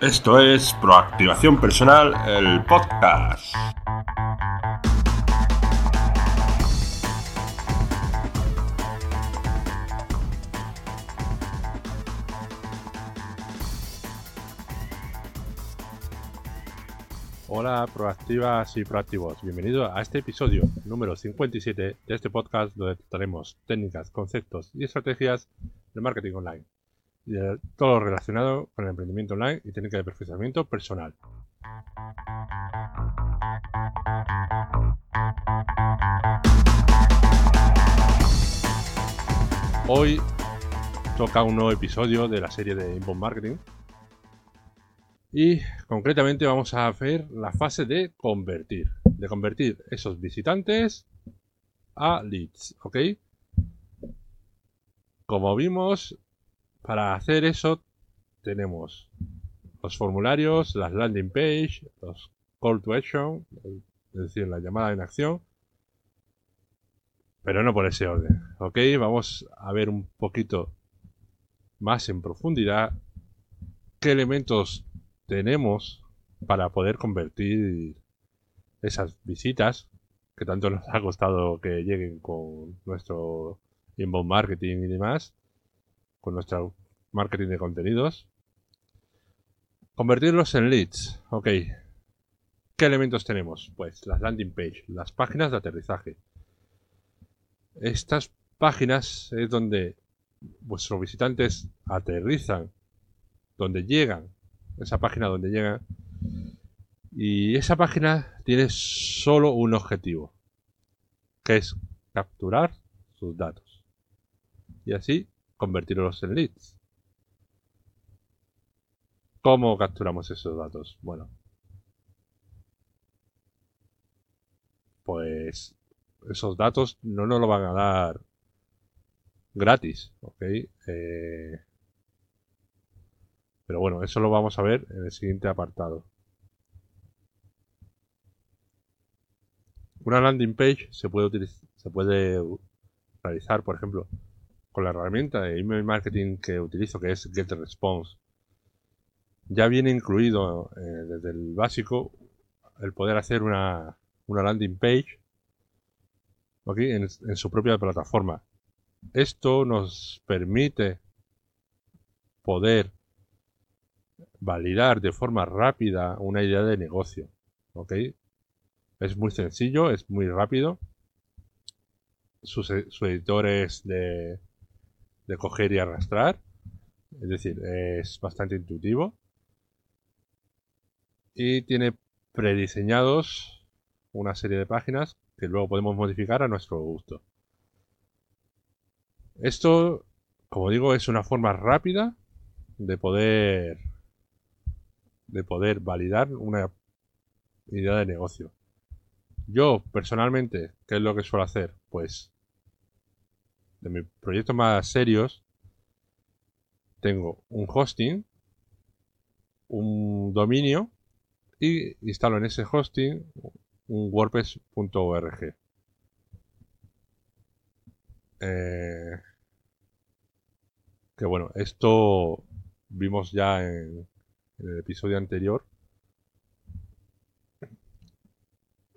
Esto es Proactivación Personal, el podcast. Hola, proactivas y proactivos. Bienvenido a este episodio número 57 de este podcast donde trataremos técnicas, conceptos y estrategias de marketing online y todo lo relacionado con el emprendimiento online y técnica de perfeccionamiento personal. Hoy toca un nuevo episodio de la serie de Inbound Marketing y concretamente vamos a hacer la fase de convertir, de convertir esos visitantes a leads, ¿ok? Como vimos, para hacer eso tenemos los formularios, las landing page, los call to action, es decir, la llamada en acción, pero no por ese orden, ¿ok? Vamos a ver un poquito más en profundidad qué elementos tenemos para poder convertir esas visitas que tanto nos ha costado que lleguen con nuestro inbound marketing y demás, con nuestro marketing de contenidos, convertirlos en leads. Ok. ¿Qué elementos tenemos? Pues las landing page, las páginas de aterrizaje. Estas páginas es donde vuestros visitantes aterrizan, donde llegan esa página donde llega. Y esa página tiene solo un objetivo, que es capturar sus datos. Y así convertirlos en leads. ¿Cómo capturamos esos datos? Bueno, pues esos datos no nos lo van a dar gratis, ¿ok? Eh, pero bueno, eso lo vamos a ver en el siguiente apartado. Una landing page se puede, se puede realizar, por ejemplo, con la herramienta de email marketing que utilizo, que es GetResponse. Ya viene incluido eh, desde el básico el poder hacer una, landing page en, en su propia plataforma. Esto nos permite poder validar de forma rápida una idea de negocio. ¿Ok? Es muy sencillo, es muy rápido. Su, editor es de, de coger y arrastrar. Es decir, es bastante intuitivo. Y tiene prediseñados una serie de páginas que luego podemos modificar a nuestro gusto. Esto, como digo, es una forma rápida de poder de poder validar una idea de negocio. Yo, personalmente, ¿qué es lo que suelo hacer? Pues, de mis proyectos más serios, tengo un hosting, un dominio y instalo en ese hosting un wordpress.org. Eh, que bueno, esto vimos ya en, el episodio anterior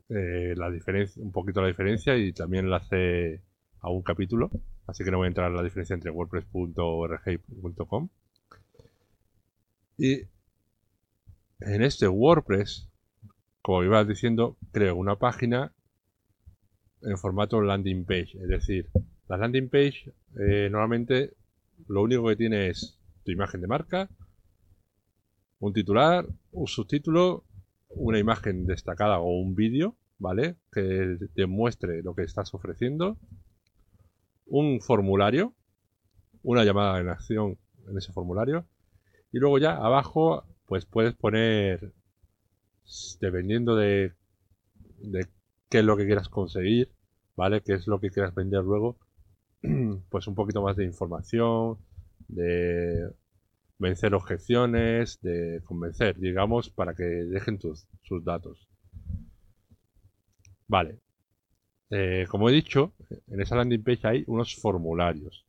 eh, la diferencia, un poquito la diferencia y también enlace a un capítulo, así que no voy a entrar en la diferencia entre wordpress.org.com y en este WordPress, como iba diciendo, creo una página en formato landing page, es decir, la landing page eh, normalmente lo único que tiene es tu imagen de marca, un titular, un subtítulo, una imagen destacada o un vídeo, ¿vale? Que demuestre lo que estás ofreciendo, un formulario, una llamada en acción en ese formulario, y luego ya abajo, pues puedes poner, dependiendo de, de qué es lo que quieras conseguir, ¿vale? Qué es lo que quieras vender luego, pues un poquito más de información, de vencer objeciones, de convencer, digamos, para que dejen tus, sus datos. Vale. Eh, como he dicho, en esa landing page hay unos formularios.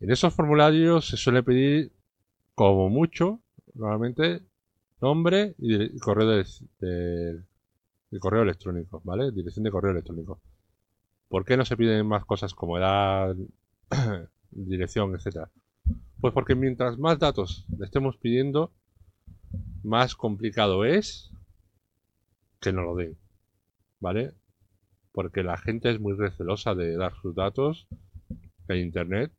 En esos formularios se suele pedir como mucho, normalmente, nombre y, correo de, correo electrónico, ¿vale? Dirección de correo electrónico. ¿Por qué no se piden más cosas como edad, dirección, etcétera? Pues porque mientras más datos le estemos pidiendo, más complicado es que nos lo den, ¿vale? Porque la gente es muy recelosa de dar sus datos en internet.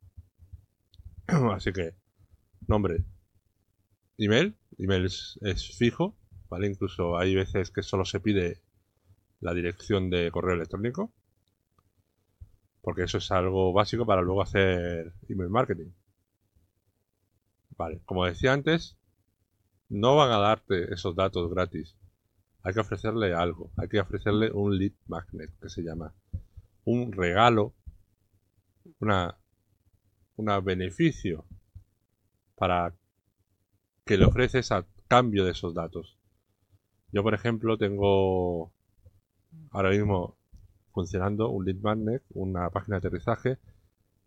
Así que, nombre, email, email es, fijo, ¿vale? Incluso hay veces que solo se pide la dirección de correo electrónico. Porque eso es algo básico para luego hacer email marketing. Vale, como decía antes, no van a darte esos datos gratis. Hay que ofrecerle algo. Hay que ofrecerle un lead magnet, que se llama. Un regalo, una, beneficio para que le ofreces a cambio de esos datos. Yo, por ejemplo, tengo ahora mismo funcionando un lead magnet, una página de aterrizaje,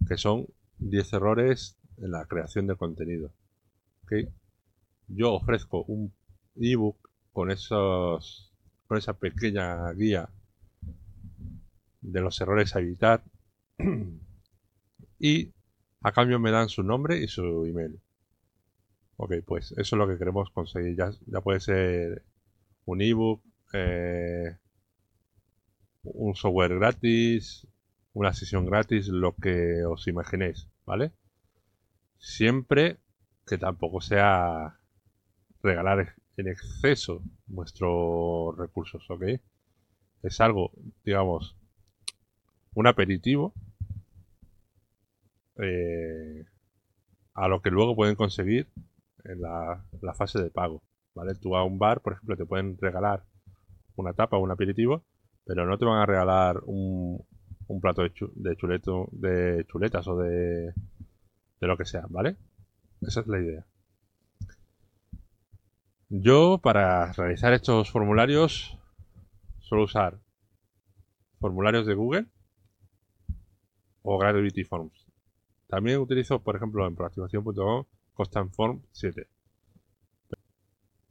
que son 10 errores en la creación de contenido. Yo ofrezco un ebook con esos con esa pequeña guía de los errores a evitar y a cambio me dan su nombre y su email. Ok, pues eso es lo que queremos conseguir. Ya, puede ser un ebook, eh, un software gratis, una sesión gratis, lo que os imaginéis, ¿vale? Siempre que tampoco sea regalar en exceso vuestros recursos, ¿ok? Es algo, digamos, un aperitivo eh, a lo que luego pueden conseguir en la, fase de pago, ¿vale? Tú a un bar, por ejemplo, te pueden regalar una tapa o un aperitivo, pero no te van a regalar un, un plato de, de, chuleto, de chuletas o de, de lo que sea, ¿vale? Esa es la idea. Yo para realizar estos formularios suelo usar formularios de Google o Gravity Forms. También utilizo, por ejemplo, en proactivación.com Constant Form 7.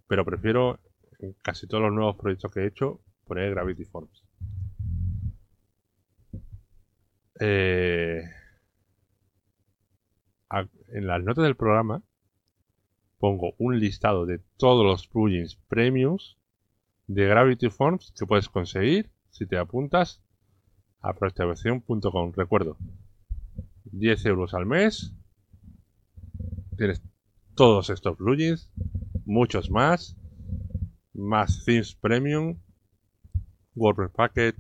Pero prefiero en casi todos los nuevos proyectos que he hecho poner Gravity Forms. Eh, en las notas del programa pongo un listado de todos los plugins premiums de Gravity Forms que puedes conseguir si te apuntas a proactivación.com. Recuerdo, 10 euros al mes. Tienes todos estos plugins, muchos más, más themes premium, WordPress Packet,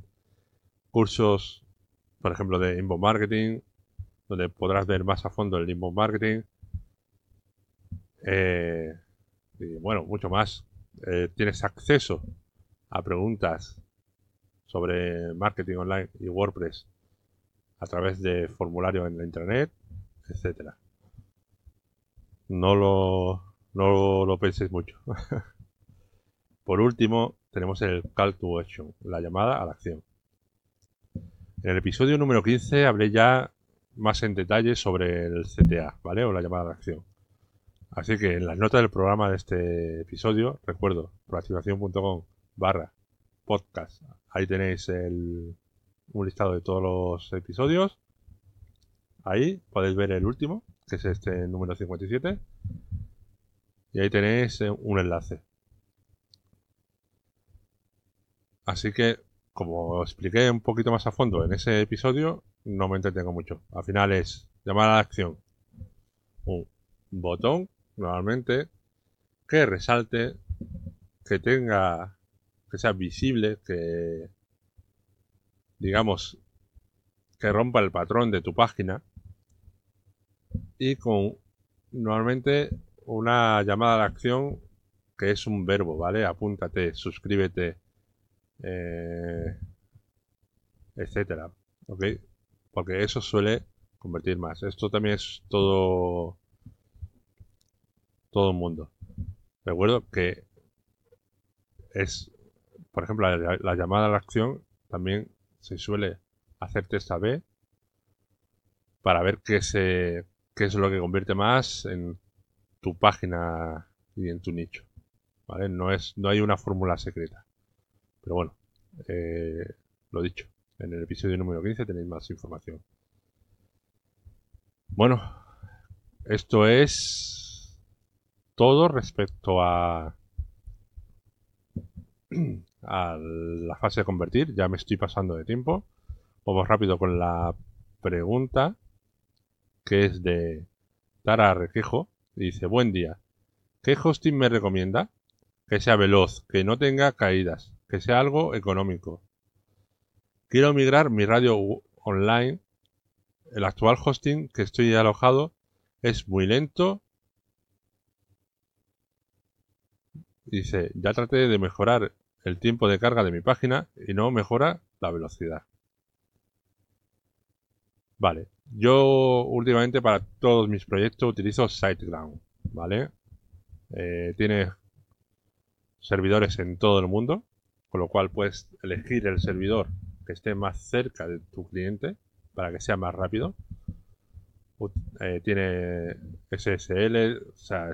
cursos, por ejemplo, de inbound marketing, donde podrás ver más a fondo el inbound marketing. Eh, y bueno, mucho más. Eh, tienes acceso a preguntas sobre marketing online y WordPress a través de formulario en la internet, etcétera. No lo, no lo penséis mucho. Por último, tenemos el call to action, la llamada a la acción. En el episodio número 15 hablé ya más en detalle sobre el CTA, ¿vale? O la llamada de acción. Así que en las notas del programa de este episodio, recuerdo, proactivación.com barra podcast. Ahí tenéis el, un listado de todos los episodios. Ahí podéis ver el último, que es este número 57. Y ahí tenéis eh, un enlace. Así que como expliqué un poquito más a fondo en ese episodio, no me entretengo mucho. Al final es llamar a la acción. Un botón, normalmente, que resalte, que tenga, que sea visible, que, digamos, que rompa el patrón de tu página. Y con, normalmente, una llamada a la acción que es un verbo, ¿vale? Apúntate, suscríbete, eh, etcétera. ¿Ok? Porque eso suele convertir más. Esto también es todo todo el mundo. Recuerdo que es, por ejemplo, la, llamada a la acción también se suele hacer test A-B para ver qué, se, qué es lo que convierte más en tu página y en tu nicho. ¿Vale? No, es, no hay una fórmula secreta. Pero bueno, eh, lo dicho. En el episodio número 15 tenéis más información. Bueno, esto es todo respecto a, a la fase de convertir. Ya me estoy pasando de tiempo. Vamos rápido con la pregunta que es de Tara Requejo. dice, buen día. ¿Qué hosting me recomienda? Que sea veloz, que no tenga caídas, que sea algo económico. Quiero migrar mi radio online. El actual hosting que estoy alojado es muy lento. Dice, ya traté de mejorar el tiempo de carga de mi página y no mejora la velocidad. Vale, yo últimamente para todos mis proyectos utilizo SiteGround, ¿vale? Eh, tiene servidores en todo el mundo, con lo cual puedes elegir el servidor que esté más cerca de tu cliente para que sea más rápido. Eh, tiene SSL, o sea,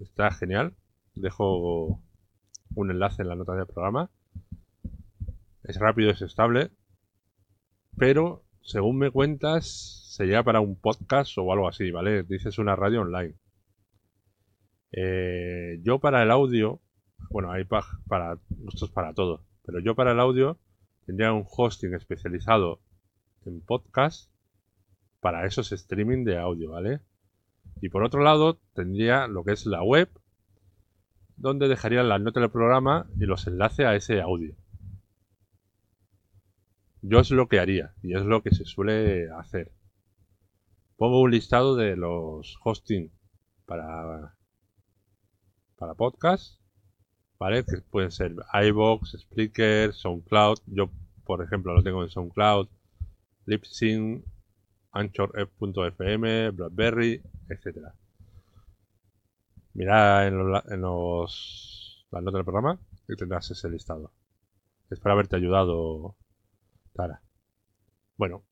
está genial. Dejo un enlace en la nota del programa. Es rápido, es estable, pero según me cuentas, sería para un podcast o algo así, ¿vale? Dices una radio online. Eh, yo para el audio, bueno, hay para, esto es para todo, pero yo para el audio tendría un hosting especializado en podcast para esos streaming de audio, ¿vale? Y por otro lado, tendría lo que es la web, donde dejaría la nota del programa y los enlaces a ese audio. Yo es lo que haría y es lo que se suele hacer. Pongo un listado de los hosting para, para podcast, ¿vale? Que pueden ser iBox, Spreaker, SoundCloud. Yo, por ejemplo, lo tengo en SoundCloud, Lipsync, Anchor.fm, BlackBerry, etcétera. Mira en, los, en los, las notas del programa y tendrás ese listado. Espero haberte ayudado bueno,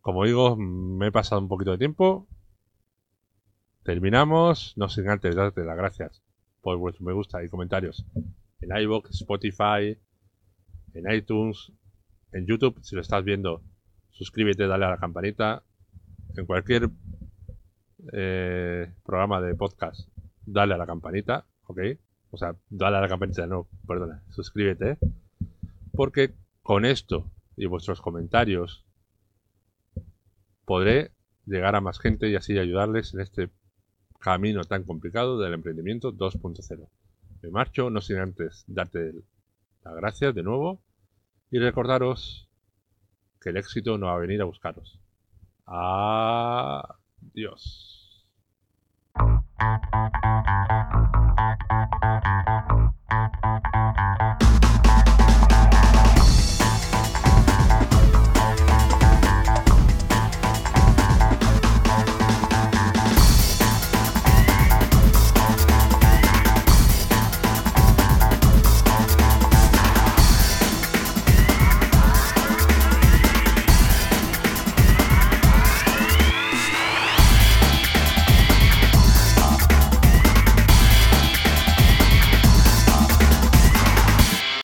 como digo, me he pasado un poquito de tiempo. Terminamos. No sin antes darte las gracias por vuestro me gusta y comentarios en iVoox, Spotify, en iTunes, en YouTube. Si lo estás viendo, suscríbete, dale a la campanita. En cualquier eh, programa de podcast, dale a la campanita, ¿ok? O sea, dale a la campanita, no, perdona, suscríbete. Porque con esto y vuestros comentarios podré llegar a más gente y así ayudarles en este camino tan complicado del emprendimiento 2.0. Me marcho, no sin antes darte las gracias de nuevo y recordaros que el éxito no va a venir a buscaros. Adiós. Thank you.